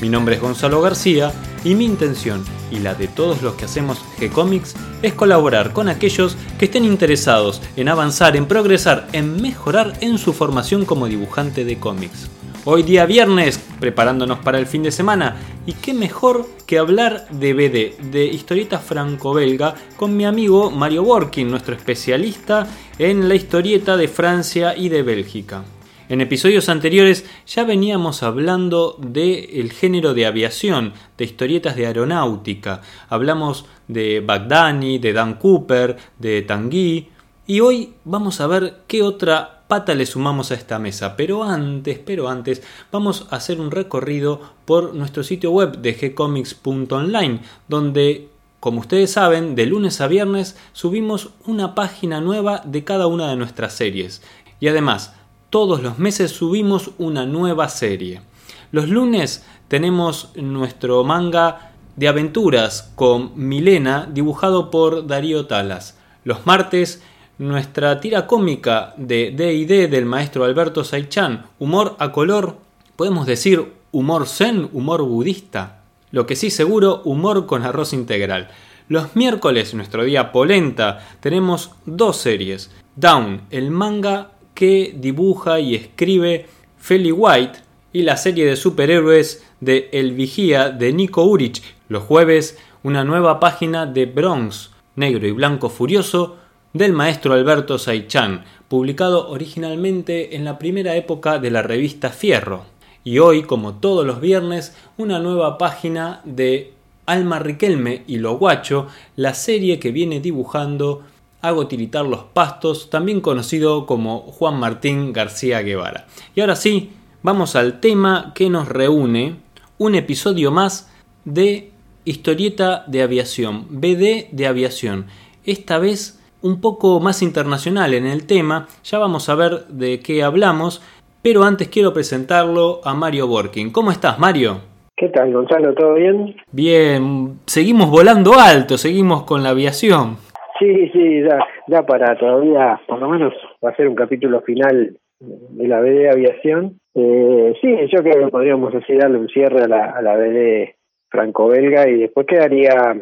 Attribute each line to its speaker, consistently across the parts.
Speaker 1: Mi nombre es Gonzalo García y mi intención y la de todos los que hacemos G-Comics es colaborar con aquellos que estén interesados en avanzar, en progresar, en mejorar en su formación como dibujante de cómics. Hoy día viernes, preparándonos para el fin de semana, y qué mejor que hablar de BD, de historieta franco-belga, con mi amigo Mario Borkin, nuestro especialista en la historieta de Francia y de Bélgica. En episodios anteriores ya veníamos hablando del género de aviación, de historietas de aeronáutica. Hablamos de Bagdani, de Dan Cooper, de Tanguy. Y hoy vamos a ver qué otra pata le sumamos a esta mesa. Pero antes, pero antes, vamos a hacer un recorrido por nuestro sitio web de gcomics.online, donde, como ustedes saben, de lunes a viernes subimos una página nueva de cada una de nuestras series. Y además, todos los meses subimos una nueva serie. Los lunes tenemos nuestro manga de aventuras con Milena dibujado por Darío Talas. Los martes nuestra tira cómica de D&D del maestro Alberto Saichan, humor a color, podemos decir humor zen, humor budista. Lo que sí seguro, humor con arroz integral. Los miércoles, nuestro día polenta, tenemos dos series. Down, el manga que dibuja y escribe Feli White, y la serie de superhéroes de El Vigía de Nico Urich. Los jueves, una nueva página de Bronx, negro y blanco furioso, del maestro Alberto Saichan, publicado originalmente en la primera época de la revista Fierro. Y hoy, como todos los viernes, una nueva página de Alma Riquelme y Lo Guacho, la serie que viene dibujando Hago tiritar los pastos, también conocido como Juan Martín García Guevara. Y ahora sí, vamos al tema que nos reúne, un episodio más de Historieta de Aviación, BD de Aviación. Esta vez un poco más internacional en el tema, ya vamos a ver de qué hablamos, pero antes quiero presentarlo a Mario Borkin. ¿Cómo estás, Mario?
Speaker 2: ¿Qué tal, Gonzalo? ¿Todo bien?
Speaker 1: Bien, seguimos volando alto, seguimos con la aviación.
Speaker 2: Sí, sí, ya, para todavía, por lo menos, va a ser un capítulo final de la BD Aviación. Eh, sí, yo creo que podríamos así darle un cierre a la, a la BD franco-belga y después quedaría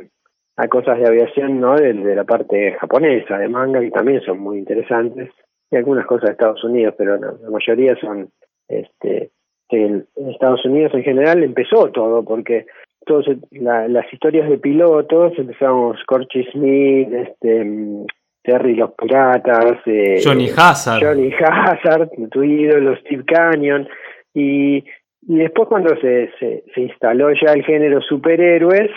Speaker 2: a cosas de aviación no de, la parte japonesa de manga que también son muy interesantes y algunas cosas de Estados Unidos pero la mayoría son este en Estados Unidos en general empezó todo porque todos las historias de pilotos empezamos Corky Smith este Terry los piratas
Speaker 1: eh, Johnny Hazard
Speaker 2: Johnny Hazard tu ídolo Steve Canyon y y después cuando se, se, se instaló ya el género superhéroes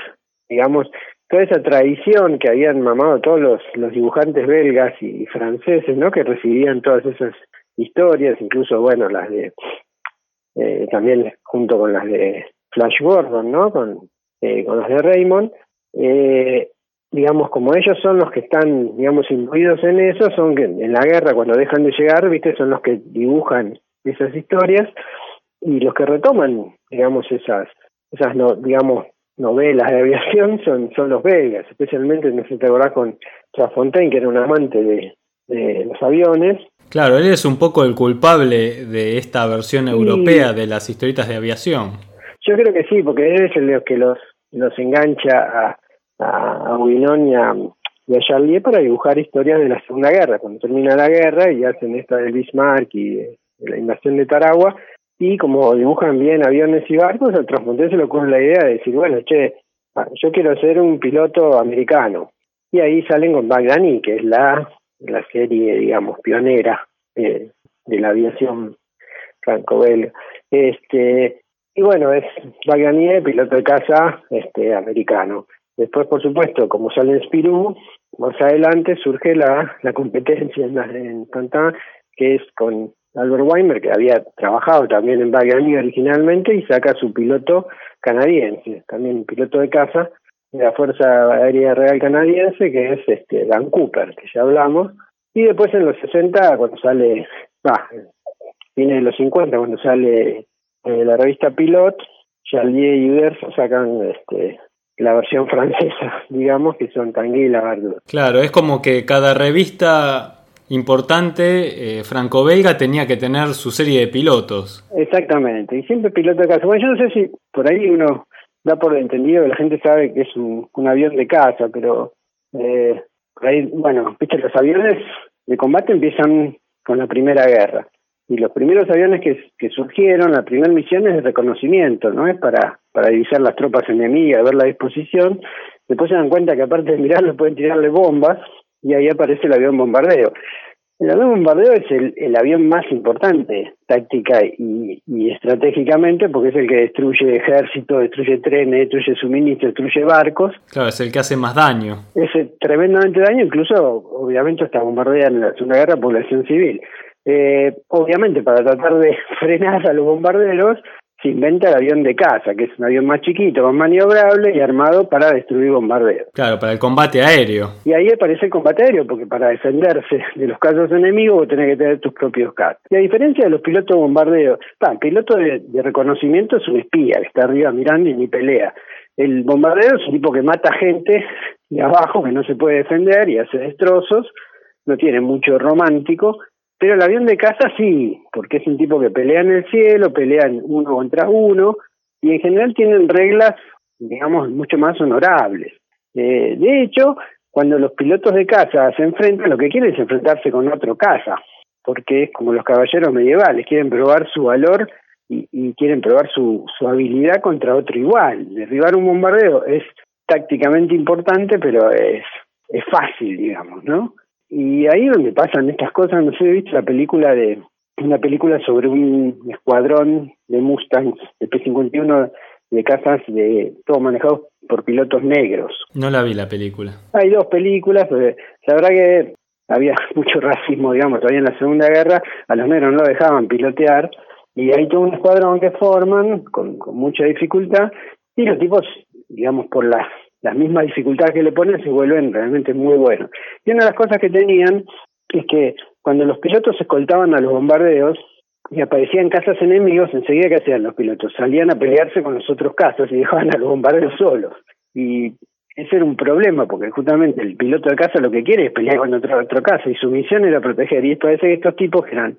Speaker 2: digamos toda esa tradición que habían mamado todos los, los dibujantes belgas y, franceses, ¿no? Que recibían todas esas historias, incluso, bueno, las de, eh, también junto con las de Flash Gordon, ¿no? Con, eh, con las de Raymond, eh, digamos, como ellos son los que están, digamos, incluidos en eso, son que en la guerra, cuando dejan de llegar, viste, son los que dibujan esas historias y los que retoman, digamos, esas, esas no, digamos, novelas de aviación son, son los belgas, especialmente, no sé, te acordás con Trafontaine, que era un amante de, de los aviones.
Speaker 1: Claro, él es un poco el culpable de esta versión europea de las historietas de aviación.
Speaker 2: Yo creo que sí, porque él es el que los, los engancha a, a, a y a, y Charlier para dibujar historias de la Segunda Guerra. Cuando termina la guerra y hacen esta del Bismarck y de la invasión de Taragua, y como dibujan bien aviones y barcos, al Transmonte se le ocurre la idea de decir, bueno, che, ah, yo quiero ser un piloto americano. Y ahí salen con Bagdani, que es la, la serie, digamos, pionera eh, de la aviación franco-belga. Este, y bueno, es Bagdani, piloto de caza este, americano. Después, por supuesto, como sale en Spirou, más adelante surge la, la competencia en, en que es con Albert Weimer, que había trabajado también en Bagani originalmente, y saca su piloto canadiense, también piloto de caza, de la Fuerza Aérea Real Canadiense, que es este Dan Cooper, que ya hablamos, y después en los 60, cuando sale, va, viene en los 50, cuando sale eh, la revista Pilot, Charlier y Uderzo sacan este, la versión francesa, digamos, que son Tanguy y la
Speaker 1: Claro, es como que cada revista importante, eh, franco-belga, tenía que tener su serie de pilotos.
Speaker 2: Exactamente, y siempre piloto de casa. Bueno, yo no sé si por ahí uno da por entendido que la gente sabe que es un, avión de casa, pero eh, por ahí, bueno, viste, los aviones de combate empiezan con la Primera Guerra. Y los primeros aviones que, que surgieron, la primera misión es de reconocimiento, ¿no? Es para, para divisar las tropas enemigas, ver la disposición. Después se dan cuenta que aparte de mirarlo pueden tirarle bombas y ahí aparece el avión bombardeo. El avión bombardeo es el, el avión más importante táctica y, y, estratégicamente porque es el que destruye ejército, destruye trenes, destruye suministros, destruye barcos.
Speaker 1: Claro, es el que hace más daño.
Speaker 2: Es tremendamente daño, incluso obviamente hasta bombardean en la Segunda Guerra población civil. Eh, obviamente para tratar de frenar a los bombarderos se inventa el avión de caza, que es un avión más chiquito, más maniobrable y armado para destruir bombarderos.
Speaker 1: Claro, para el combate aéreo.
Speaker 2: Y ahí aparece el combate aéreo, porque para defenderse de los casos enemigos vos tenés que tener tus propios cazas. Y a diferencia de los pilotos de bombardeo, el piloto de, reconocimiento es un espía que está arriba mirando y ni pelea. El bombardero es un tipo que mata gente de abajo, que no se puede defender y hace destrozos, no tiene mucho romántico, pero el avión de caza sí, porque es un tipo que pelea en el cielo, pelean uno contra uno, y en general tienen reglas, digamos, mucho más honorables. Eh, de hecho, cuando los pilotos de caza se enfrentan, lo que quieren es enfrentarse con otro caza, porque es como los caballeros medievales, quieren probar su valor y, y quieren probar su, habilidad contra otro igual. Derribar un bombardeo es tácticamente importante, pero es fácil, digamos, ¿no? Y ahí donde pasan estas cosas, no sé, he visto la película de una película sobre un escuadrón de Mustangs de P-51 de casas de todo manejado por pilotos negros.
Speaker 1: No la vi la película.
Speaker 2: Hay dos películas, pero la verdad que había mucho racismo, digamos, todavía en la Segunda Guerra, a los negros no lo dejaban pilotear, y hay todo un escuadrón que forman con, con mucha dificultad, y los tipos, digamos, por las las mismas dificultades que le ponen se vuelven realmente muy buenos. Y una de las cosas que tenían es que cuando los pilotos escoltaban a los bombardeos y aparecían casas enemigos, enseguida que hacían los pilotos, salían a pelearse con los otros casas y dejaban a los bombardeos solos. Y ese era un problema, porque justamente el piloto de casa lo que quiere es pelear con otro, otro casa, y su misión era proteger. Y parece que estos tipos que eran,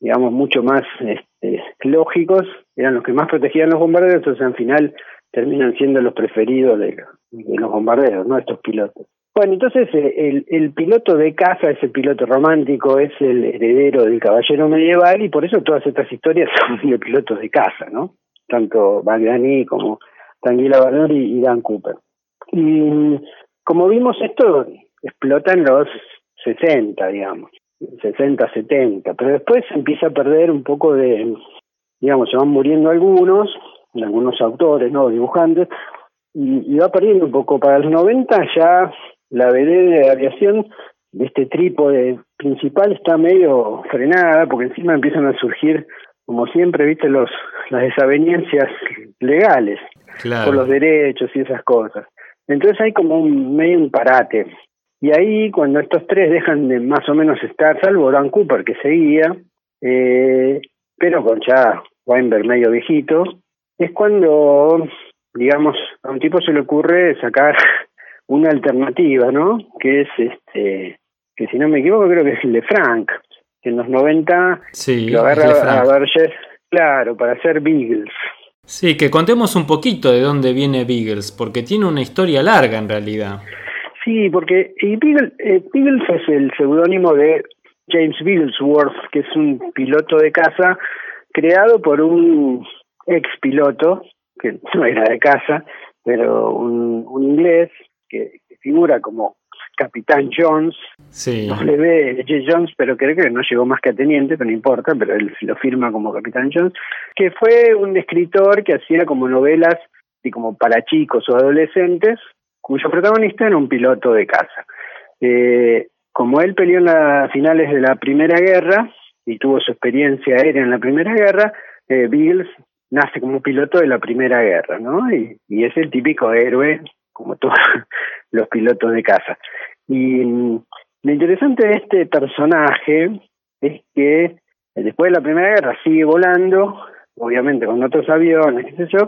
Speaker 2: digamos, mucho más este, lógicos, eran los que más protegían los bombardeos, entonces al final terminan siendo los preferidos de, los bombarderos, ¿no? Estos pilotos. Bueno, entonces eh, el, piloto de caza es el piloto romántico, es el heredero del caballero medieval y por eso todas estas historias son de pilotos de caza, ¿no? Tanto Bagdani como Tanguila Barnor y, Dan Cooper. Y como vimos esto explota en los 60, digamos, 60, 70, pero después empieza a perder un poco de, digamos, se van muriendo algunos algunos autores, no dibujantes, y, va perdiendo un poco. Para los 90 ya la BD de aviación de este trípode principal está medio frenada, porque encima empiezan a surgir, como siempre, viste, los las desavenencias legales por los derechos y esas cosas. Entonces hay como un medio un parate. Y ahí, cuando estos tres dejan de más o menos estar, salvo Dan Cooper que seguía, eh, pero con ya Weinberg medio viejito, es cuando, digamos, a un tipo se le ocurre sacar una alternativa, ¿no? Que es, este, que si no me equivoco, creo que es el de Frank, que en los 90
Speaker 1: sí,
Speaker 2: lo agarra a Burgess, claro, para hacer Beagles.
Speaker 1: Sí, que contemos un poquito de dónde viene Beagles, porque tiene una historia larga en realidad.
Speaker 2: Sí, porque y Beagles, eh, Beagles es el seudónimo de James Beaglesworth, que es un piloto de caza creado por un ex piloto, que no era de casa, pero un, un inglés que, figura como Capitán Jones,
Speaker 1: sí.
Speaker 2: W. J. Jones, pero creo que no llegó más que a teniente, pero no importa, pero él lo firma como Capitán Jones, que fue un escritor que hacía como novelas y como para chicos o adolescentes, cuyo protagonista era un piloto de casa. Eh, como él peleó en las finales de la Primera Guerra y tuvo su experiencia aérea en la Primera Guerra, eh, Beals nace como piloto de la Primera Guerra, ¿no? Y, es el típico héroe como todos los pilotos de caza. Y mm, lo interesante de este personaje es que después de la Primera Guerra sigue volando, obviamente con otros aviones, qué sé yo,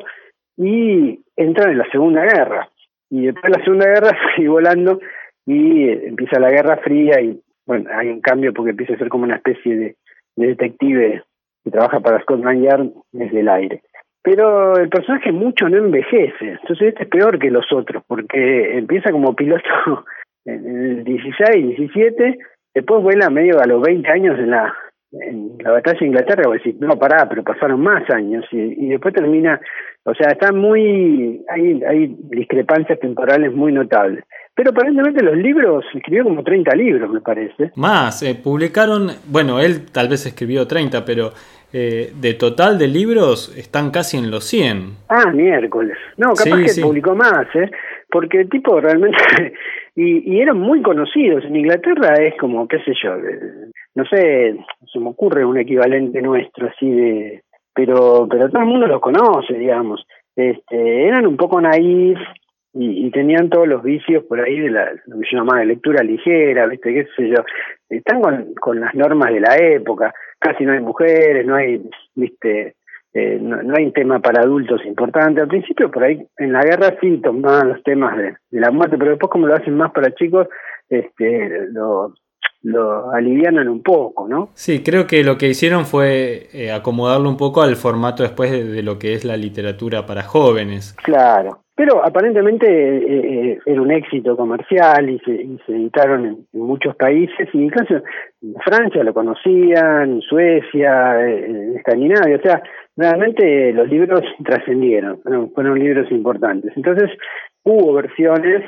Speaker 2: y entra en la Segunda Guerra. Y después de la Segunda Guerra sigue volando y empieza la Guerra Fría y bueno, hay un cambio porque empieza a ser como una especie de, detective que trabaja para Scotland Yard desde el aire. Pero el personaje mucho no envejece, entonces este es peor que los otros, porque empieza como piloto en el 16, 17, después vuela medio a los 20 años en la en la batalla de Inglaterra, vos decís, no, pará, pero pasaron más años, y, y después termina, o sea, está muy, hay, hay discrepancias temporales muy notables. Pero aparentemente los libros, escribió como 30 libros, me parece.
Speaker 1: Más, eh, publicaron, bueno, él tal vez escribió 30, pero eh, de total de libros están casi en los 100.
Speaker 2: Ah, miércoles. No, capaz que publicó más, ¿eh? Porque el tipo realmente... y, y eran muy conocidos. En Inglaterra es como, qué sé yo, no sé, se me ocurre un equivalente nuestro así de... Pero, pero todo el mundo los conoce, digamos. Este, eran un poco naif y, tenían todos los vicios por ahí de la, lo que yo llamaba de lectura ligera, ¿viste? ¿Qué sé yo? Están con, con las normas de la época, casi no hay mujeres, no hay, ¿viste? Eh, no, no, hay tema para adultos importante. Al principio, por ahí, en la guerra sí tomaban los temas de, de la muerte, pero después, como lo hacen más para chicos, este, lo, lo alivianan un poco, ¿no?
Speaker 1: Sí, creo que lo que hicieron fue eh, acomodarlo un poco al formato después de, lo que es la literatura para jóvenes.
Speaker 2: Claro, pero aparentemente eh, eh, era un éxito comercial y se, se editaron en, muchos países, y incluso en Francia lo conocían, Suecia, en Escandinavia, o sea, realmente los libros trascendieron, fueron, fueron libros importantes. Entonces hubo versiones,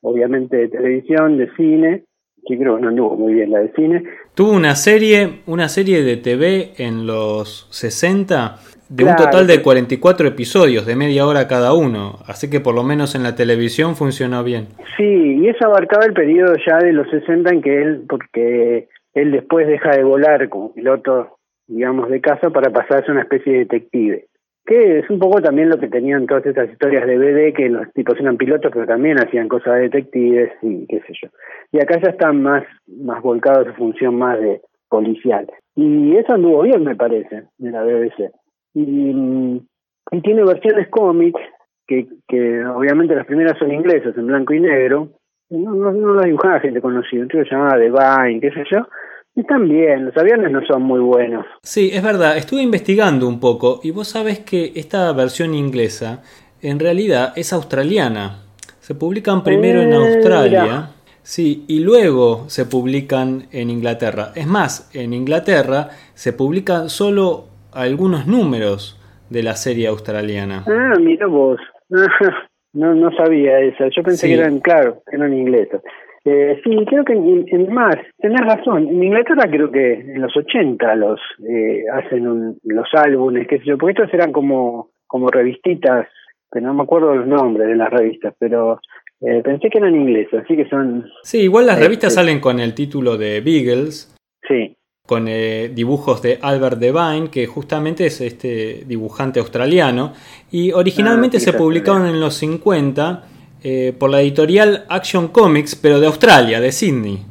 Speaker 2: obviamente de televisión, de cine, que creo que no anduvo muy bien la de cine.
Speaker 1: Tuvo una serie, una serie de TV en los 60 de un total de 44 episodios, de media hora cada uno, así que por lo menos en la televisión funcionó bien.
Speaker 2: Sí, y eso abarcaba el periodo ya de los 60 en que él, porque él después deja de volar como piloto, digamos, de casa para pasarse a una especie de detective. Que es un poco también lo que tenían todas estas historias de BD, que los tipos eran pilotos, pero también hacían cosas de detectives y qué sé yo. Y acá ya están más, más volcados a su función más de policial. Y eso anduvo bien, me parece, de la BBC y, y tiene versiones cómics que, que obviamente las primeras son inglesas en blanco y negro no, no, no las dibujaba gente conocida entonces se llamaba The Vine qué sé yo y bien los aviones no son muy buenos.
Speaker 1: Sí es verdad estuve investigando un poco y vos sabés que esta versión inglesa en realidad es australiana. Se publican primero en eh, Australia Sí, y luego se publican en Inglaterra. Es más, en Inglaterra se publican solo algunos números de la serie australiana.
Speaker 2: Ah, mira vos. no, no sabía eso. Yo pensé que eran, claro, eran ingleses. Eh, sí, creo que en, más, tenés razón. En Inglaterra creo que en los 80 los eh, hacen los álbumes, qué sé yo, porque estos eran como, como revistitas, pero no me acuerdo los nombres de las revistas, pero eh, pensé que eran ingleses, así que son...
Speaker 1: Sí, igual las revistas salen con el título de Beagles.
Speaker 2: Sí
Speaker 1: con eh, dibujos de Albert Devine, que justamente es este dibujante australiano, y originalmente ah, se publicaron en los 50 eh, por la editorial Action Comics, pero de Australia, de Sydney.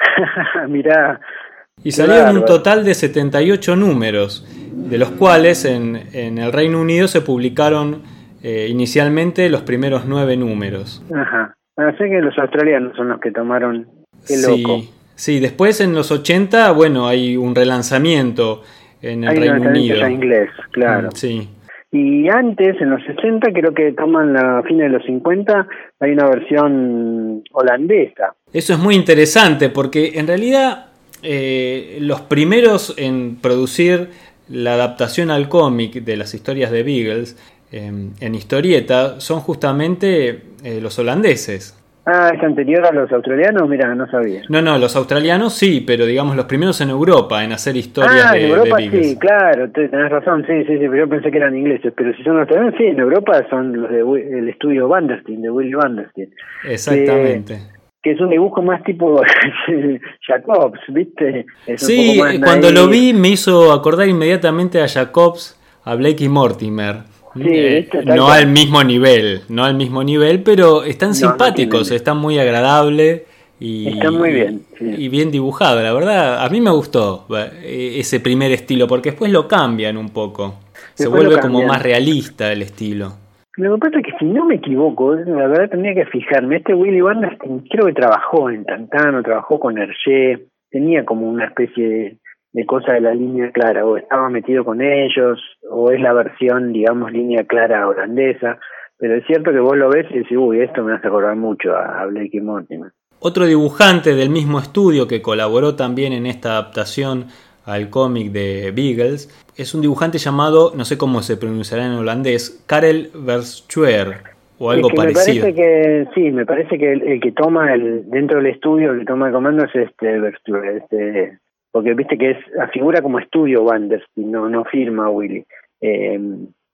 Speaker 2: Mirá.
Speaker 1: Y salieron un total de 78 números, de los cuales en, en el Reino Unido se publicaron eh, inicialmente los primeros nueve números.
Speaker 2: Ajá. Así que los australianos son los que tomaron. Qué loco.
Speaker 1: Sí. Después en los 80, bueno, hay un relanzamiento en el Reino Unido.
Speaker 2: inglés, claro.
Speaker 1: Sí.
Speaker 2: Y antes, en los 60, creo que toman la fin de los 50, hay una versión holandesa.
Speaker 1: Eso es muy interesante porque en realidad eh, los primeros en producir la adaptación al cómic de las historias de Beagles em, en historieta son justamente eh, los holandeses.
Speaker 2: Ah, es anterior a los australianos, mira, no sabía.
Speaker 1: No, no, los australianos sí, pero digamos los primeros en Europa en hacer historias
Speaker 2: ah,
Speaker 1: en
Speaker 2: Europa sí, claro, tenés razón, sí, sí, sí, pero yo pensé que eran ingleses, pero si son australianos, sí, en Europa son los del estudio Vandersteen, de Willy Vandersteen.
Speaker 1: Exactamente.
Speaker 2: Que, es un dibujo más tipo Jacobs, ¿viste?
Speaker 1: sí, cuando lo vi me hizo acordar inmediatamente a Jacobs, a Blake y Eh, no al mismo nivel, no al mismo nivel, pero están simpáticos, están muy agradables y,
Speaker 2: Está muy bien.
Speaker 1: Y bien dibujado, la verdad. A mí me gustó eh, ese primer estilo, porque después lo cambian un poco. Se vuelve como más realista el estilo.
Speaker 2: Lo que pasa es que si no me equivoco, la verdad tendría que fijarme. Este Willy Bandersteen creo que trabajó en Tantano, trabajó con Hergé, tenía como una especie de, de, cosa de la línea clara, o estaba metido con ellos, o es la versión, digamos, línea clara holandesa. Pero es cierto que vos lo ves y decís, uy, esto me hace acordar mucho a, a Blake y Mortimer.
Speaker 1: Otro dibujante del mismo estudio que colaboró también en esta adaptación al cómic de Beagles es un dibujante llamado, no sé cómo se pronunciará en holandés, Karel Verschuer o algo parecido.
Speaker 2: Me parece que, sí, me parece que el, que toma el dentro del estudio, el que toma el comando es este Verschuer, este, porque viste que es figura como estudio Wanders no, no firma Willy. Eh,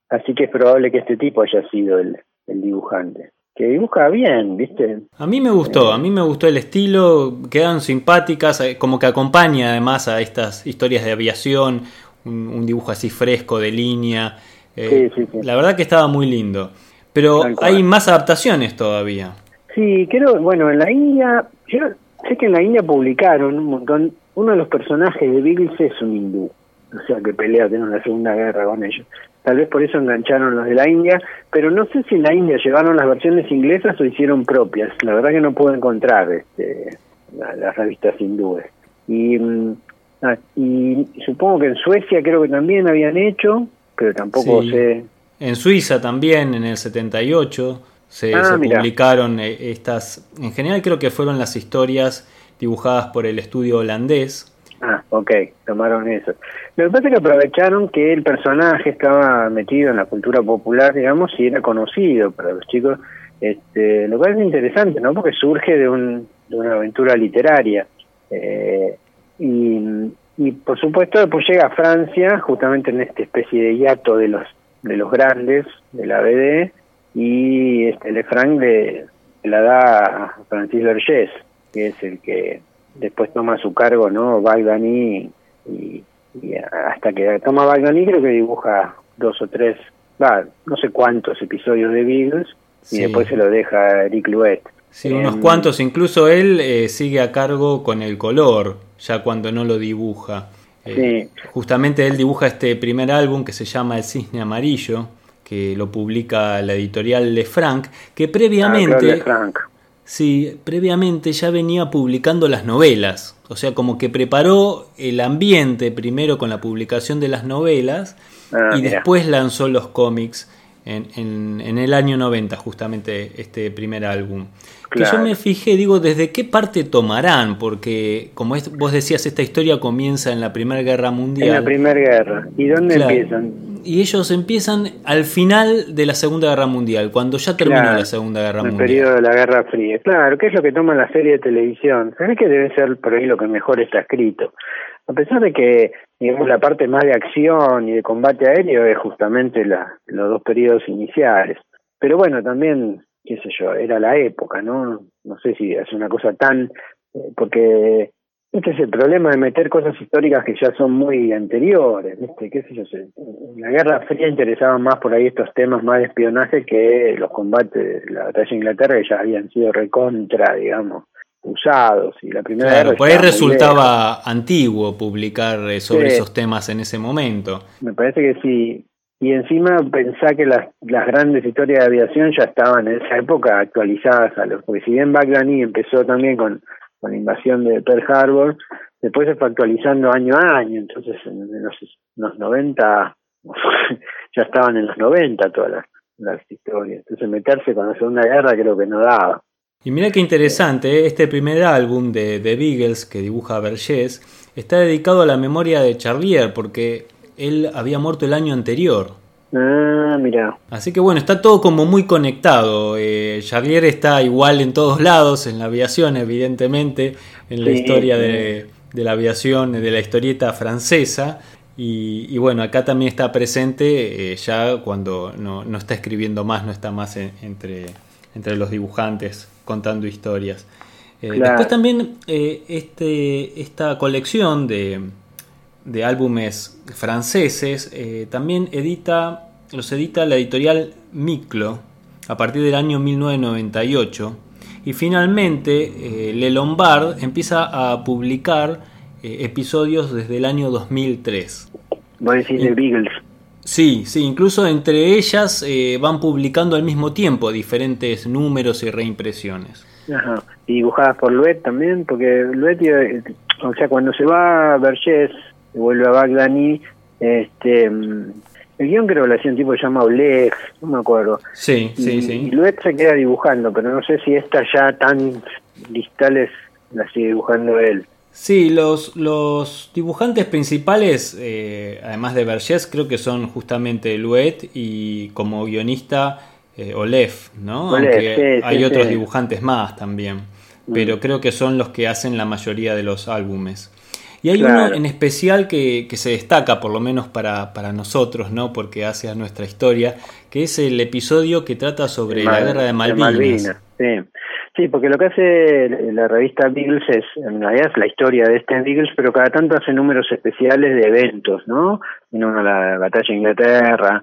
Speaker 2: así que es probable que este tipo haya sido el dibujante que dibuja bien, ¿viste?
Speaker 1: A mí me gustó, a mí me gustó el estilo, quedan simpáticas, eh, como que acompaña además a estas historias de aviación, un, dibujo así fresco de línea. Eh, sí, sí, sí. La verdad que estaba muy lindo. Pero hay más adaptaciones todavía.
Speaker 2: Sí, creo, bueno, en la India, yo sé que en la India publicaron un montón, uno de los personajes de Beagles es un hindú, o sea que pelea en la Segunda Guerra con ellos. Tal vez por eso engancharon los de la India, pero no sé si en la India llevaron las versiones inglesas o hicieron propias. La verdad que no puedo encontrar este, las revistas hindúes. Y, mm, ah, y supongo que en Suecia creo que también habían hecho, pero tampoco sé.
Speaker 1: En Suiza también, en el 78, se, ah, se publicaron eh, estas. En general creo que fueron las historias dibujadas por el estudio holandés
Speaker 2: Ah, ok, tomaron eso. Lo que pasa es que aprovecharon que el personaje estaba metido en la cultura popular, digamos, y era conocido para los chicos, este, lo cual es interesante, ¿no? Porque surge de, un, de una aventura literaria. Eh, y, por supuesto después llega a Francia, justamente en esta especie de hiato de los de los grandes de la BD, y este Lefranc le, la da a Francis Vergés, que es el que después toma su cargo, ¿no? Balgani y, hasta que toma Balgani creo que dibuja dos o tres, no sé cuántos episodios de Beagles y después se lo deja Eric Louet.
Speaker 1: Sí, unos cuantos, incluso él eh, sigue a cargo con el color, ya cuando no lo dibuja. Eh, justamente él dibuja este primer álbum que se llama El Cisne Amarillo, que lo publica la editorial Le Franc, que previamente...
Speaker 2: Ah,
Speaker 1: Sí, previamente ya venía publicando las novelas, o sea, como que preparó el ambiente primero con la publicación de las novelas ah, y después lanzó los cómics en, en, el año 90, justamente este primer álbum. Que yo me fijé, digo, ¿desde qué parte tomarán? Porque, como vos decías, esta historia comienza en la Primera Guerra Mundial.
Speaker 2: En la Primera Guerra. ¿Y dónde empiezan?
Speaker 1: y ellos empiezan al final de la Segunda Guerra Mundial, cuando ya terminó la Segunda Guerra Mundial.
Speaker 2: El periodo de la Guerra Fría. Claro, ¿qué es lo que toma la serie de televisión? ¿Sabes que debe ser por ahí lo que mejor está escrito? A pesar de que, digamos, la parte más de acción y de combate aéreo es justamente la, los dos periodos iniciales. Pero bueno, también, qué sé yo, era la época, ¿no? No sé si es una cosa tan... Eh, porque este es el problema de meter cosas históricas que ya son muy anteriores, ¿viste? ¿Qué sé yo? En la Guerra Fría interesaban más por ahí estos temas más de espionaje que los combates de la batalla de Inglaterra que ya habían sido recontra, digamos, usados. Y la primera
Speaker 1: claro, por ahí resultaba antiguo publicar eh, sobre esos temas en ese momento.
Speaker 2: Me parece que sí. Y encima pensá que las, las grandes historias de aviación ya estaban en esa época actualizadas a los, porque si bien Baglani empezó también con con la invasión de Pearl Harbor, después se fue actualizando año a año, entonces en los, los 90 ya estaban en los 90 todas las, historias, entonces meterse con la Segunda Guerra creo que no daba.
Speaker 1: Y mira qué interesante, ¿eh? este primer álbum de, de Beagles que dibuja Vergés está dedicado a la memoria de Charlier porque él había muerto el año anterior.
Speaker 2: Ah, mira.
Speaker 1: Así que bueno, está todo como muy conectado. Eh, Charlier está igual en todos lados, en la aviación, evidentemente, en la historia de, la aviación, de la historieta francesa. Y, bueno, acá también está presente eh, ya cuando no, está escribiendo más, no está más entre, entre los dibujantes contando historias. Eh, después también este, esta colección de, de álbumes franceses, eh, también edita los edita la editorial Miclo a partir del año 1998 y finalmente eh, Le Lombard empieza a publicar eh, episodios desde el año 2003.
Speaker 2: Voy a decir de Beagles.
Speaker 1: Sí, sí, incluso entre ellas van publicando al mismo tiempo diferentes números y reimpresiones.
Speaker 2: Ajá. Y dibujadas por Luet también, porque Luet, o sea, cuando se va a Vuelve a Bagdani, este, mm, el guion creo que lo hacía un tipo que se llama Oleg, no me acuerdo.
Speaker 1: Sí, sí,
Speaker 2: y,
Speaker 1: sí.
Speaker 2: Y Luet se queda dibujando, pero no sé si esta ya tan listales la sigue dibujando él.
Speaker 1: Sí, los, los dibujantes principales, eh, además de Vergés, creo que son justamente Luet y como guionista eh, Olev, ¿no?
Speaker 2: Olev,
Speaker 1: Aunque
Speaker 2: sí,
Speaker 1: hay
Speaker 2: sí,
Speaker 1: otros
Speaker 2: sí.
Speaker 1: dibujantes más también,
Speaker 2: Mm.
Speaker 1: pero creo que son los que hacen la mayoría de los álbumes. Y hay
Speaker 2: Claro.
Speaker 1: uno en especial que, que se destaca, por lo menos para, para nosotros, ¿no? Porque hace a nuestra historia, que es el episodio que trata sobre la guerra de Malvinas.
Speaker 2: sí. sí, porque lo que hace la revista Beagles es, en realidad es la historia de este Beagles, pero cada tanto hace números especiales de eventos, ¿no? Tiene uno de la batalla de Inglaterra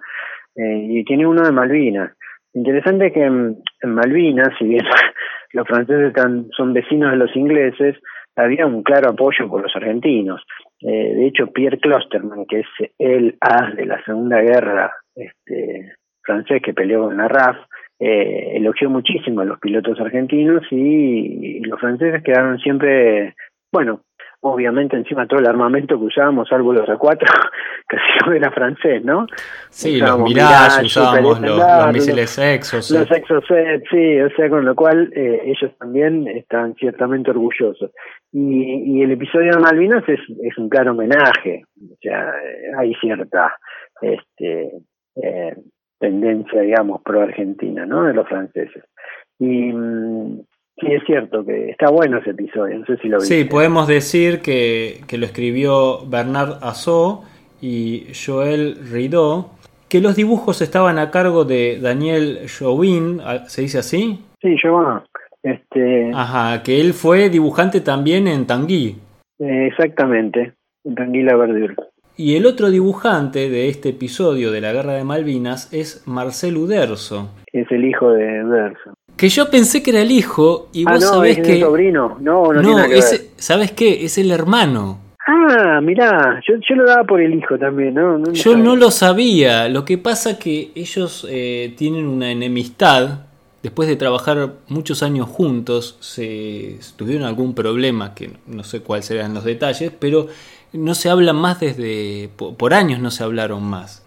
Speaker 2: eh, y tiene uno de Malvinas. Interesante que en, en Malvinas, si bien los franceses están, son vecinos de los ingleses, había un claro apoyo por los argentinos. Eh, de hecho, Pierre Klosterman, que es el as de la Segunda Guerra este, francés que peleó con la RAF, eh, elogió muchísimo a los pilotos argentinos y, y los franceses quedaron siempre, bueno, obviamente encima todo el armamento que usábamos, salvo los A4, casi era francés, ¿no?
Speaker 1: Sí, los
Speaker 2: Usábamos
Speaker 1: Mirage,
Speaker 2: Mirage,
Speaker 1: usábamos los, los misiles Exos.
Speaker 2: los Exocet, sí, o sea, con lo cual eh, ellos también están ciertamente orgullosos. Y, y el episodio de Malvinas es, es un claro homenaje, o sea, hay cierta este, eh, tendencia, digamos, pro-argentina, ¿no? De los franceses. Y mm, sí, es cierto que está bueno ese episodio, no sé si lo viste.
Speaker 1: Sí, podemos decir que, que lo escribió Bernard Azó y Joel Rideau, que los dibujos estaban a cargo de Daniel Chauvin, ¿se dice así?
Speaker 2: Sí, yo, este,
Speaker 1: Ajá, que él fue dibujante también en Tanguy.
Speaker 2: eh, exactamente, Tranquila Verdure.
Speaker 1: Y el otro dibujante de este episodio de la Guerra de Malvinas es Marcel Uderzo.
Speaker 2: es el hijo de Verso.
Speaker 1: Que yo pensé que era el hijo y
Speaker 2: ah,
Speaker 1: vos
Speaker 2: no,
Speaker 1: sabés
Speaker 2: es
Speaker 1: que...
Speaker 2: el sobrino, no, no, tiene
Speaker 1: No,
Speaker 2: nada que ver.
Speaker 1: ¿sabés qué? Es el hermano.
Speaker 2: Ah, mirá, yo, yo lo daba por el hijo también, ¿no? no
Speaker 1: Yo
Speaker 2: sabía.
Speaker 1: no lo sabía. Lo que pasa que ellos eh, tienen una enemistad. Después de trabajar muchos años juntos, se tuvieron algún problema que no sé cuáles serán los detalles, pero no se hablan más desde po- por años no se hablaron más.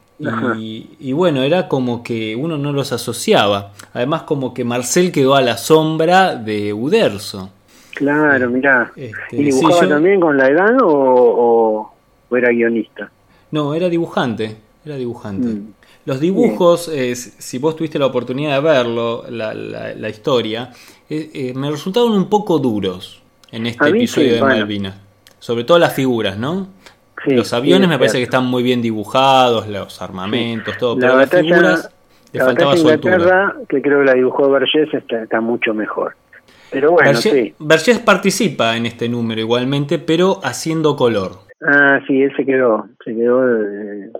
Speaker 1: Y, y bueno, era como que uno no los asociaba. Además, como que Marcel quedó a la sombra de Uderzo.
Speaker 2: Claro, mirá.
Speaker 1: Este,
Speaker 2: ¿Y
Speaker 1: sí,
Speaker 2: dibujaba
Speaker 1: yo-
Speaker 2: también con la edad o, o, o era guionista?
Speaker 1: No, era dibujante. Era dibujante.
Speaker 2: Mm.
Speaker 1: Los dibujos, eh, si vos tuviste la oportunidad de verlo, la, la- la historia, eh, eh, me resultaron un poco duros en este episodio
Speaker 2: sí,
Speaker 1: de
Speaker 2: bueno.
Speaker 1: Malvinas. Sobre todo las figuras, ¿no?
Speaker 2: Sí,
Speaker 1: los aviones
Speaker 2: es
Speaker 1: me parece que están muy bien dibujados, los armamentos, todo,
Speaker 2: La
Speaker 1: pero las
Speaker 2: batalla,
Speaker 1: figuras le
Speaker 2: la
Speaker 1: faltaba
Speaker 2: batalla. Inglaterra, que creo que la dibujó Vergés, está, está mucho mejor. Pero bueno,
Speaker 1: Vergés,
Speaker 2: sí.
Speaker 1: Vergés participa en este número igualmente, pero haciendo color.
Speaker 2: Ah, sí, él se quedó, se quedó, eh,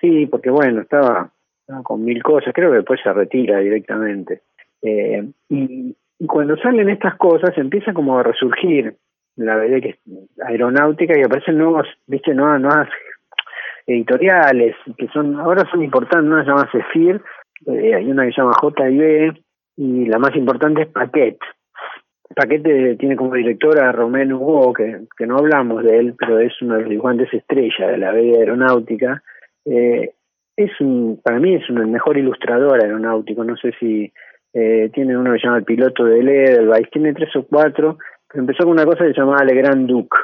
Speaker 2: sí, porque bueno, estaba, estaba con mil cosas, creo que después se retira directamente. Eh, y, y cuando salen estas cosas empieza como a resurgir la BD que es aeronáutica y aparecen nuevos, viste, nuevas, nuevas editoriales que son, ahora son importantes, una se llama Cefir, eh, hay una que se llama JIB y la más importante es Paquet. Paquete tiene como directora a Romén Hugo, que, que no hablamos de él, pero es uno de los dibujantes estrella de la bella aeronáutica. Eh, es un, para mí es un, mejor ilustrador aeronáutico, no sé si eh, tiene uno que se llama El piloto de Edelweiss, tiene tres o cuatro, empezó con una cosa que se llamaba Le Grand Duc,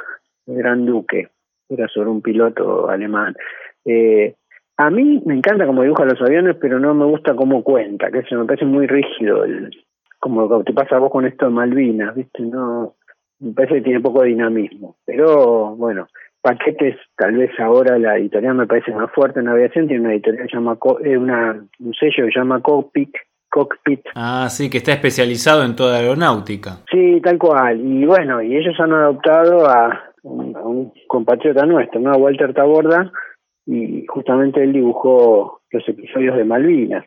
Speaker 2: Le Grand Duque, era sobre un piloto alemán. Eh, a mí me encanta cómo dibuja los aviones, pero no me gusta cómo cuenta, que se me parece muy rígido el, como te pasa a vos con esto de Malvinas, ¿viste? No, me parece que tiene poco dinamismo. Pero bueno, paquetes, tal vez ahora la editorial me parece más fuerte en aviación, tiene una editorial que llama, eh, una, un sello que se llama Cockpit, Cockpit.
Speaker 1: Ah, sí, que está especializado en toda aeronáutica.
Speaker 2: Sí, tal cual. Y bueno, y ellos han adoptado a un, a un compatriota nuestro, ¿no? A Walter Taborda, y justamente él dibujó los episodios de Malvinas.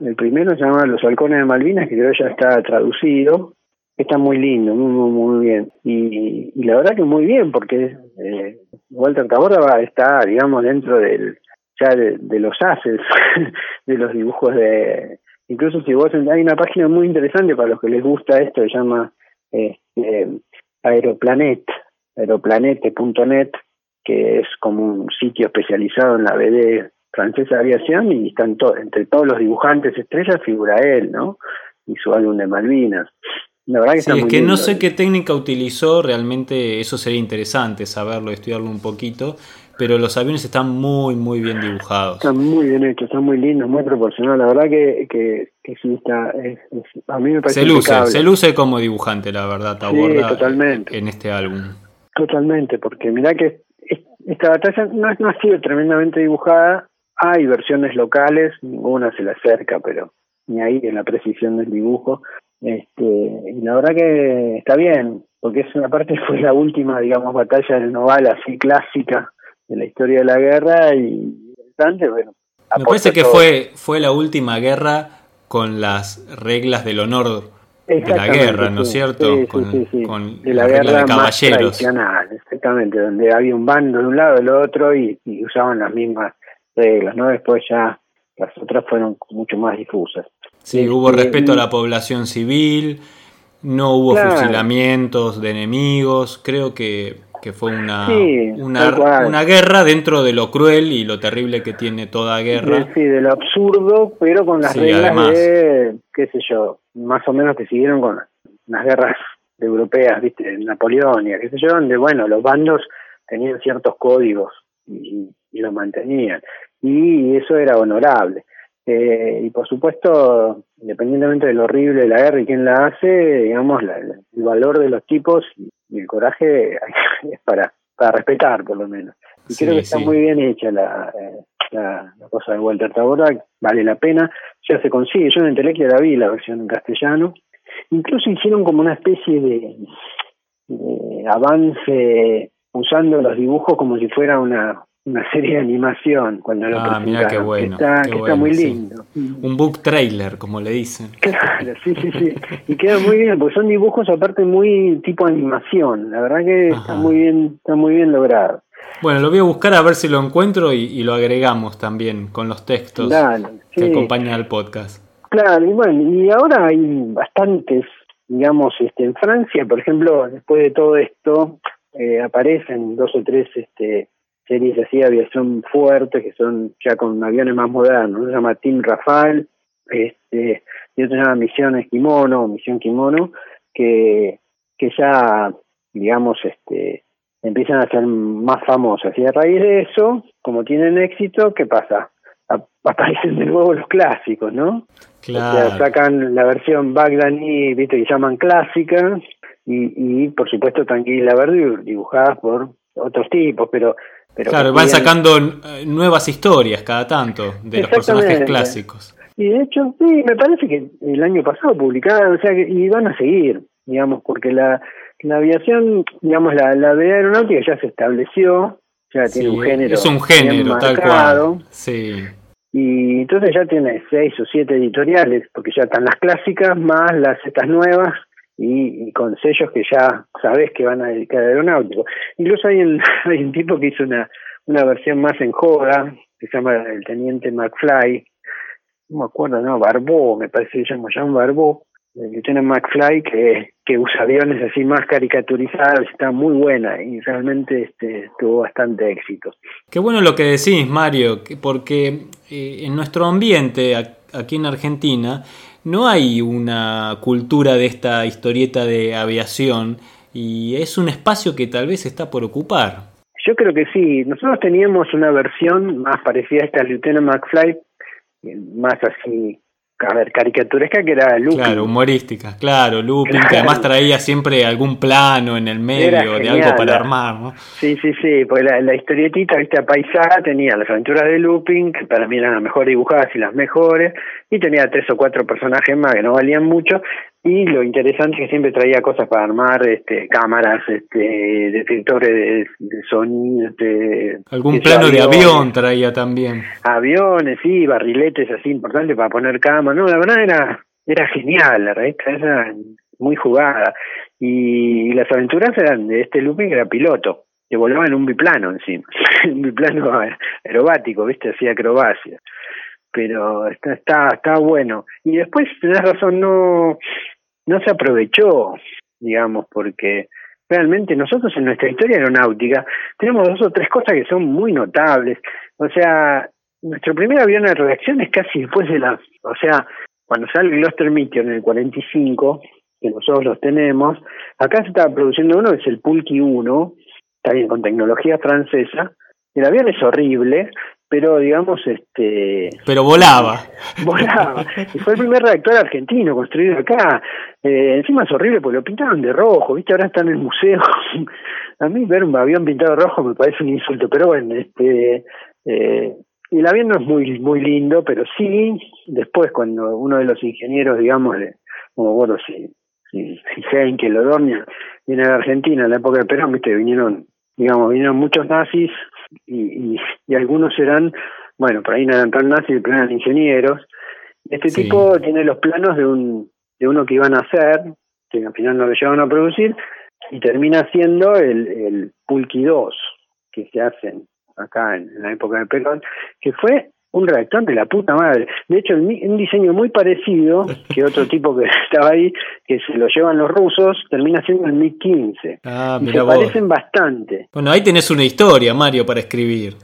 Speaker 2: El primero se llama Los halcones de Malvinas, que creo ya está traducido. Está muy lindo, muy, muy, muy bien. Y, y la verdad que muy bien, porque eh, Walter Taborda está, digamos, dentro del ya de, de los haces, de los dibujos de... Incluso si vos... Hay una página muy interesante para los que les gusta esto, se llama eh, Aeroplanet, aeroplanete.net, que es como un sitio especializado en la BD francesa de aviación y están entre todos los dibujantes estrellas figura él, ¿no? Y su álbum de Malvinas.
Speaker 1: La verdad que sí, es que no sé qué técnica utilizó, realmente eso sería interesante saberlo, estudiarlo un poquito, pero los aviones están muy, muy bien dibujados.
Speaker 2: Están muy bien hechos, están muy lindos, muy proporcionados. La verdad que, que, que sí está. a mí me parece.
Speaker 1: Se luce, se luce como dibujante, la verdad, Taborda, totalmente. en este álbum.
Speaker 2: Totalmente, porque mira que esta batalla no, no ha sido tremendamente dibujada. Hay versiones locales, ninguna se le acerca, pero ni ahí en la precisión del dibujo. Este, y la verdad que está bien, porque es una parte fue la última, digamos, batalla del Noval así clásica de la historia de la guerra y bueno.
Speaker 1: Me parece que fue fue la última guerra con las reglas del honor de la guerra, ¿no es cierto?
Speaker 2: con, de la, guerra de caballeros. exactamente, donde había un bando de un lado y del otro y, usaban las mismas reglas, ¿no? Después ya las otras fueron mucho más difusas.
Speaker 1: Sí, hubo este, respeto a la población civil, no hubo fusilamientos de enemigos, creo que que fue una, una, guerra dentro de lo cruel y lo terrible que tiene toda guerra.
Speaker 2: Sí, de lo absurdo, pero con las reglas de, qué sé yo, más o menos que siguieron con las guerras europeas, viste, Napoleónica, qué sé yo, donde, bueno, los bandos tenían ciertos códigos y, y lo mantenían. Y eso era honorable. Eh, y por supuesto, independientemente de lo horrible de la guerra y quién la hace, digamos, el valor de los tipos y el coraje es para, para respetar, por lo menos. Y creo que está muy bien hecha la, eh, la, cosa de Walter Tabora, vale la pena, ya se consigue. Yo en Telequia la vi, la versión en castellano. Incluso hicieron como una especie de, de avance usando los dibujos como si fuera una, una serie de animación cuando lo
Speaker 1: ah, mira qué bueno.
Speaker 2: Está, está muy lindo.
Speaker 1: Un book trailer, como le dicen.
Speaker 2: Claro, sí, sí, sí. Y queda muy bien, porque son dibujos aparte muy tipo animación. La verdad que está muy bien, está muy bien logrado.
Speaker 1: Bueno, lo voy a buscar a ver si lo encuentro y, lo agregamos también con los textos que acompañan al podcast.
Speaker 2: Claro, y bueno, y ahora hay bastantes, digamos, este, en Francia, por ejemplo, después de todo esto, eh, aparecen dos o tres este, series así de aviación fuerte que son ya con aviones más modernos. Uno se llama Team Rafale este, y otro se llama Misión Esquimono, Misión Kimono, que, que ya, digamos, este, empiezan a ser más famosas. Y a raíz de eso, como tienen éxito, ¿qué pasa? aparecen de nuevo los clásicos, ¿no? Claro. O sea, sacan la versión Bagdani, viste, que llaman clásica, y, y por supuesto Tranquila Verde dibujadas por otros tipos, pero
Speaker 1: claro, van sacando eh, nuevas historias cada tanto de los personajes clásicos.
Speaker 2: Y de hecho, sí, me parece que el año pasado publicaron, o sea, que, y van a seguir, digamos, porque la, la aviación, digamos, la, la de aeronáutica ya se estableció, ya tiene un género.
Speaker 1: Es un género, tal cual. Sí.
Speaker 2: Y entonces ya tiene seis o siete editoriales, porque ya están las clásicas más las estas nuevas, y, con sellos que ya sabes que van a dedicar a aeronáutico. Incluso hay un, hay un tipo que hizo una, una versión más en joda, que se llama el Teniente McFly, no me acuerdo, no, Barbó, me parece que se llama Jean Barbó, el Lieutenant McFly, que, que usa aviones así más caricaturizados, está muy buena y realmente este, tuvo bastante éxito.
Speaker 1: Qué bueno lo que decís, Mario, porque eh, en nuestro ambiente aquí en Argentina no hay una cultura de esta historieta de aviación y es un espacio que tal vez está por ocupar.
Speaker 2: Yo creo que sí. Nosotros teníamos una versión más parecida a esta Lieutenant McFly, más así a ver, caricaturesca que era Lupin.
Speaker 1: Claro, humorística, claro, Lupin, que además traía siempre algún plano en el medio de algo para armar, ¿no?
Speaker 2: Sí, sí, sí, porque la, la historietita, viste, apaisada tenía las aventuras de Lupin, que para mí eran las mejores dibujadas y las mejores, y tenía tres o cuatro personajes más que no valían mucho y lo interesante es que siempre traía cosas para armar este cámaras este detectores de, sonido este,
Speaker 1: algún plano de avión traía también.
Speaker 2: Aviones sí barriletes así importantes para poner cámaras no la verdad era era genial la revista esa muy jugada. Y, las aventuras eran de este Lupin que era piloto que volaba en un biplano encima un biplano aerobático viste hacía acrobacia. Pero está, está, está bueno. Y después, tenés razón, no, no se aprovechó, digamos, porque realmente nosotros en nuestra historia aeronáutica tenemos dos o tres cosas que son muy notables. O sea, nuestro primer avión de reacción es casi después de la, o sea, cuando sale el Gloster Meteor en el 45, que nosotros los tenemos, acá se estaba produciendo uno, es el Pulky 1, está bien, con tecnología francesa, el avión es horrible, pero digamos este
Speaker 1: pero volaba.
Speaker 2: volaba. Y fue el primer reactor argentino construido acá. Eh, encima es horrible porque lo pintaban de rojo viste ahora está en el museo. A mí ver un avión pintado de rojo me parece un insulto pero bueno este eh, el avión no es muy muy lindo pero sí después cuando uno de los ingenieros digamos como bueno si si, si Heinke Lodornia viene de Argentina en la época de Perón viste vinieron digamos vinieron muchos nazis y, y, algunos eran, bueno, por ahí no eran tan nazis, pero eran ingenieros. Este tipo tiene los planos de un de uno que iban a hacer, que al final no lo llevan a producir, y termina siendo el, el Pulky 2, que se hacen acá en, la época de Perón, que fue un reactor de la puta madre. De hecho, un diseño muy parecido que otro tipo que estaba ahí, que se lo llevan los rusos, termina siendo el MiG-15. Ah, se parecen bastante.
Speaker 1: Bueno, ahí tenés una historia, Mario, para escribir.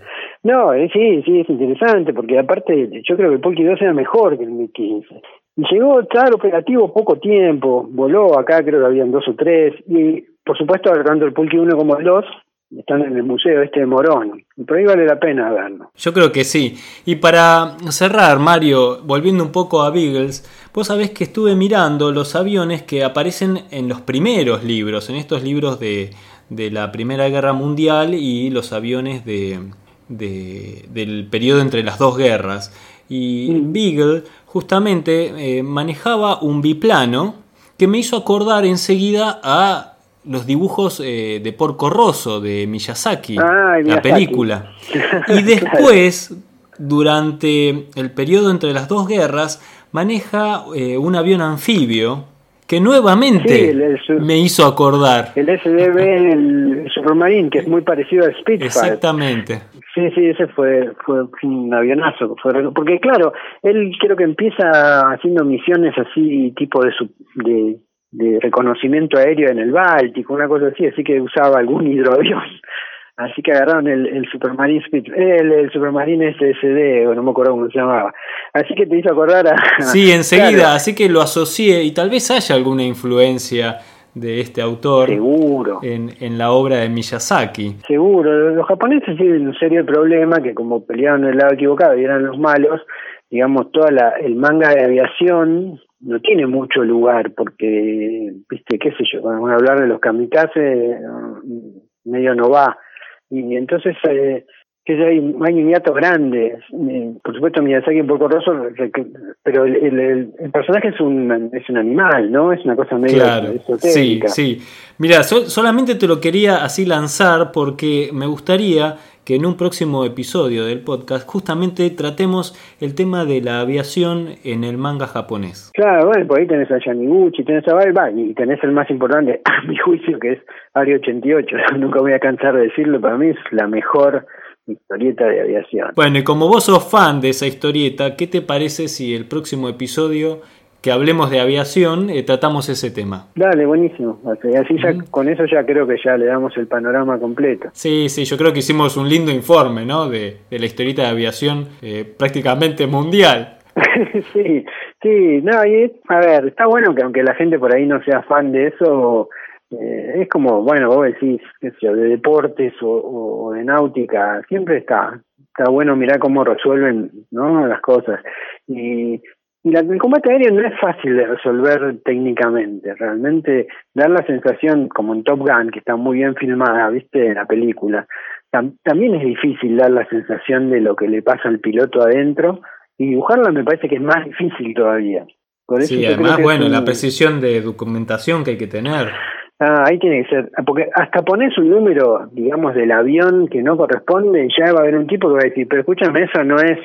Speaker 2: No, eh, sí, sí, es interesante, porque aparte yo creo que el Polky 2 era mejor que el MiG-15. Y llegó estar operativo poco tiempo, voló acá, creo que habían dos o tres, y por supuesto, tanto el Polky 1 como el 2 están en el museo este de Morón. Por ahí vale la pena verlo.
Speaker 1: Yo creo que sí. Y para cerrar, Mario, volviendo un poco a Beagles, vos sabés que estuve mirando los aviones que aparecen en los primeros libros, en estos libros de, de la Primera Guerra Mundial y los aviones de, de del periodo entre las dos guerras. Y mm. Beagle justamente eh, manejaba un biplano que me hizo acordar enseguida a los dibujos eh, de Porco Rosso de Miyazaki, ah, la película. Y después, durante el periodo entre las dos guerras, maneja eh, un avión anfibio que nuevamente me hizo acordar.
Speaker 2: El SDB, el Supermarine, que es muy parecido al Spitfire.
Speaker 1: Exactamente.
Speaker 2: Sí, sí, ese fue, fue un avionazo. porque claro, él creo que empieza haciendo misiones así, tipo de, de de reconocimiento aéreo en el Báltico, una cosa así, así que usaba algún hidroavión. Así que agarraron el, el Supermarine el, el Supermarine SSD, o no me acuerdo cómo se llamaba. Así que te hizo acordar a...
Speaker 1: Sí, enseguida, así que lo asocié y tal vez haya alguna influencia de este autor
Speaker 2: Seguro.
Speaker 1: En, en la obra de Miyazaki.
Speaker 2: Seguro, los japoneses tienen un serio problema que como peleaban el lado equivocado y eran los malos, digamos, toda la, el manga de aviación no tiene mucho lugar porque, viste, qué sé yo, a hablar de los kamikaze, medio no va. Y entonces, eh, que hay, hay inmediatos grandes. Eh, por supuesto, Miyazaki un poco roso, pero el, el, el, personaje es un, es un animal, ¿no? Es una cosa medio
Speaker 1: claro, esotérica. Sí, sí. Mira, solamente te lo quería así lanzar porque me gustaría que en un próximo episodio del podcast justamente tratemos el tema de la aviación en el manga japonés.
Speaker 2: Claro, bueno, por ahí tenés a Yaniguchi, tenés a Balba y tenés el más importante, a mi juicio, que es Ari 88. Nunca voy a cansar de decirlo, para mí es la mejor historieta de aviación.
Speaker 1: Bueno, y como vos sos fan de esa historieta, ¿qué te parece si el próximo episodio que hablemos de aviación, eh, tratamos ese tema.
Speaker 2: Dale, buenísimo. Así ya, con eso ya creo que ya le damos el panorama completo.
Speaker 1: Sí, sí, yo creo que hicimos un lindo informe, ¿no? De, de la historieta de aviación eh, prácticamente mundial.
Speaker 2: sí, sí, no, y, a ver, está bueno que aunque la gente por ahí no sea fan de eso, eh, es como, bueno, vos decís, qué sé yo, de deportes o, o de náutica, siempre está, está bueno mirar cómo resuelven ¿no? las cosas. Y y la, el combate aéreo no es fácil de resolver técnicamente, realmente dar la sensación, como en Top Gun, que está muy bien filmada, viste, la película, también es difícil dar la sensación de lo que le pasa al piloto adentro y y dibujarla me parece que es más difícil todavía.
Speaker 1: Por eso sí, además, bueno, la precisión de documentación que hay que tener.
Speaker 2: Ah, ahí tiene que ser, porque hasta pones un número, digamos, del avión que no corresponde ya va a haber un tipo que va a decir, pero escúchame, eso no es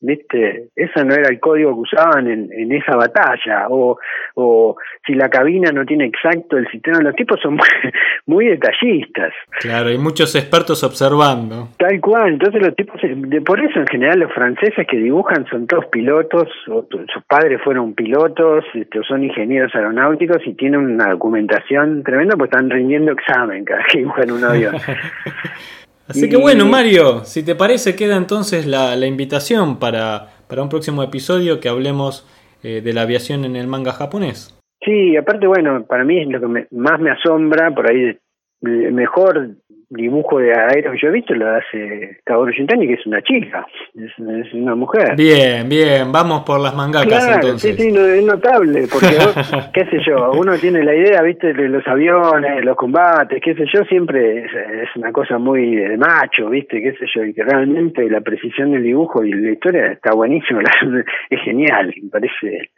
Speaker 2: ¿viste? Ese no era el código que usaban en, en esa batalla, o, o si la cabina no tiene exacto el sistema, los tipos son muy, detallistas.
Speaker 1: Claro, hay muchos expertos observando.
Speaker 2: Tal cual, entonces los tipos, por eso en general los franceses que dibujan son todos pilotos, o sus padres fueron pilotos, este, son ingenieros aeronáuticos y tienen una documentación tremenda, pues están rindiendo examen cada vez que dibujan un avión.
Speaker 1: Así que bueno, Mario, si te parece, queda entonces la, la invitación para, para un próximo episodio que hablemos eh, de la aviación en el manga japonés.
Speaker 2: Sí, aparte, bueno, para mí es lo que más me asombra, por ahí mejor dibujo de aéreo que yo he visto lo hace Kaoru Shintani, que es una chica, es, una mujer.
Speaker 1: Bien, bien, vamos por las mangakas claro, entonces.
Speaker 2: Sí, sí, es notable, porque qué sé yo, uno tiene la idea, viste, de los aviones, los combates, qué sé yo, siempre es, una cosa muy de macho, viste, qué sé yo, y que realmente la precisión del dibujo y la historia está buenísima, es genial, me parece...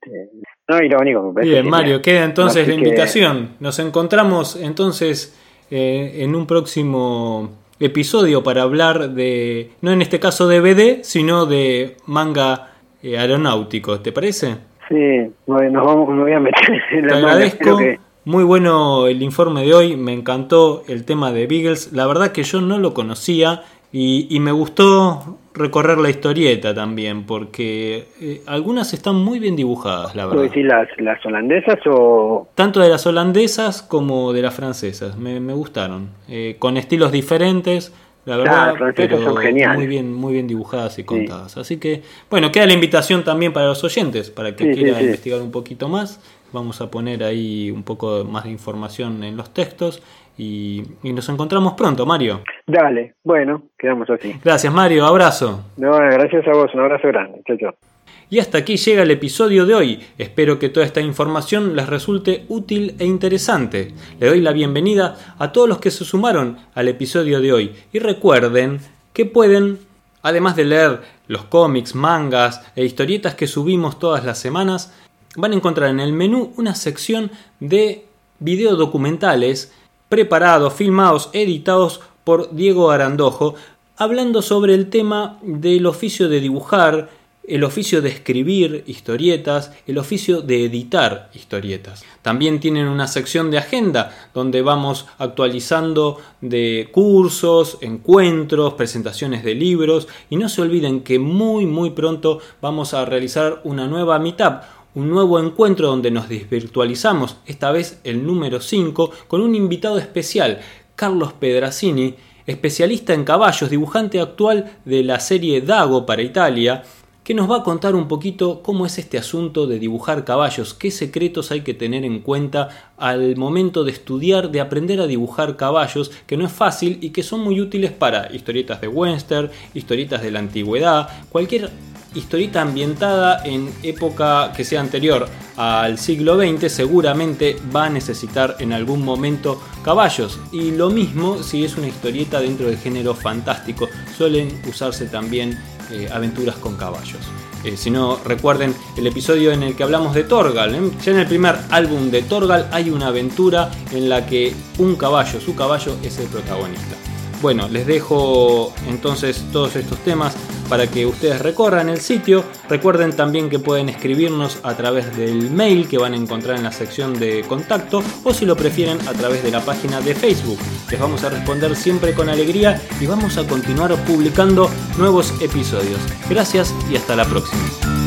Speaker 2: Este, no, irónico, me parece
Speaker 1: Bien, Mario, queda entonces la invitación. Nos encontramos entonces eh, en un próximo episodio para hablar de, no en este caso de BD, sino de manga eh, aeronáutico, ¿te parece?
Speaker 2: Sí, nos vamos, me voy a meter en
Speaker 1: la Te agradezco. Muy bueno el informe de hoy, me encantó el tema de Beagles. La verdad que yo no lo conocía y, y me gustó recorrer la historieta también, porque eh, algunas están muy bien dibujadas, la verdad.
Speaker 2: decir las, las holandesas o...?
Speaker 1: Tanto de las holandesas como de las francesas, me, me gustaron. Eh, con estilos diferentes, la verdad, pero son geniales. muy bien, muy bien dibujadas y contadas. Así que, bueno, queda la invitación también para los oyentes, para que quieran investigar un poquito más. Vamos a poner ahí un poco más de información en los textos y, nos encontramos pronto, Mario.
Speaker 2: Dale, bueno, quedamos así.
Speaker 1: Gracias, Mario, abrazo.
Speaker 2: No, gracias a vos, un abrazo grande. Chao, chao.
Speaker 1: Y hasta aquí llega el episodio de hoy. Espero que toda esta información les resulte útil e interesante. Le doy la bienvenida a todos los que se sumaron al episodio de hoy. Y recuerden que pueden, además de leer los cómics, mangas e historietas que subimos todas las semanas, van a encontrar en el menú una sección de videodocumentales preparados, filmados, editados por Diego Arandojo, hablando sobre el tema del oficio de dibujar, el oficio de escribir historietas, el oficio de editar historietas. También tienen una sección de agenda donde vamos actualizando de cursos, encuentros, presentaciones de libros y no se olviden que muy muy pronto vamos a realizar una nueva meetup un nuevo encuentro donde nos desvirtualizamos, esta vez el número 5, con un invitado especial, Carlos Pedrazzini, especialista en caballos, dibujante actual de la serie Dago para Italia, que nos va a contar un poquito cómo es este asunto de dibujar caballos, qué secretos hay que tener en cuenta al momento de estudiar, de aprender a dibujar caballos, que no es fácil y que son muy útiles para historietas de western, historietas de la antigüedad, cualquier historieta ambientada en época que sea anterior al siglo XX seguramente va a necesitar en algún momento caballos. Y lo mismo si es una historieta dentro del género fantástico. Suelen usarse también eh, aventuras con caballos. Eh, si no recuerden el episodio en el que hablamos de Torgal, ¿eh? ya en el primer álbum de Torgal hay una aventura en la que un caballo, su caballo es el protagonista. Bueno, les dejo entonces todos estos temas para que ustedes recorran el sitio. Recuerden también que pueden escribirnos a través del mail que van a encontrar en la sección de contacto o si lo prefieren a través de la página de Facebook. Les vamos a responder siempre con alegría y vamos a continuar publicando nuevos episodios. Gracias y hasta la próxima.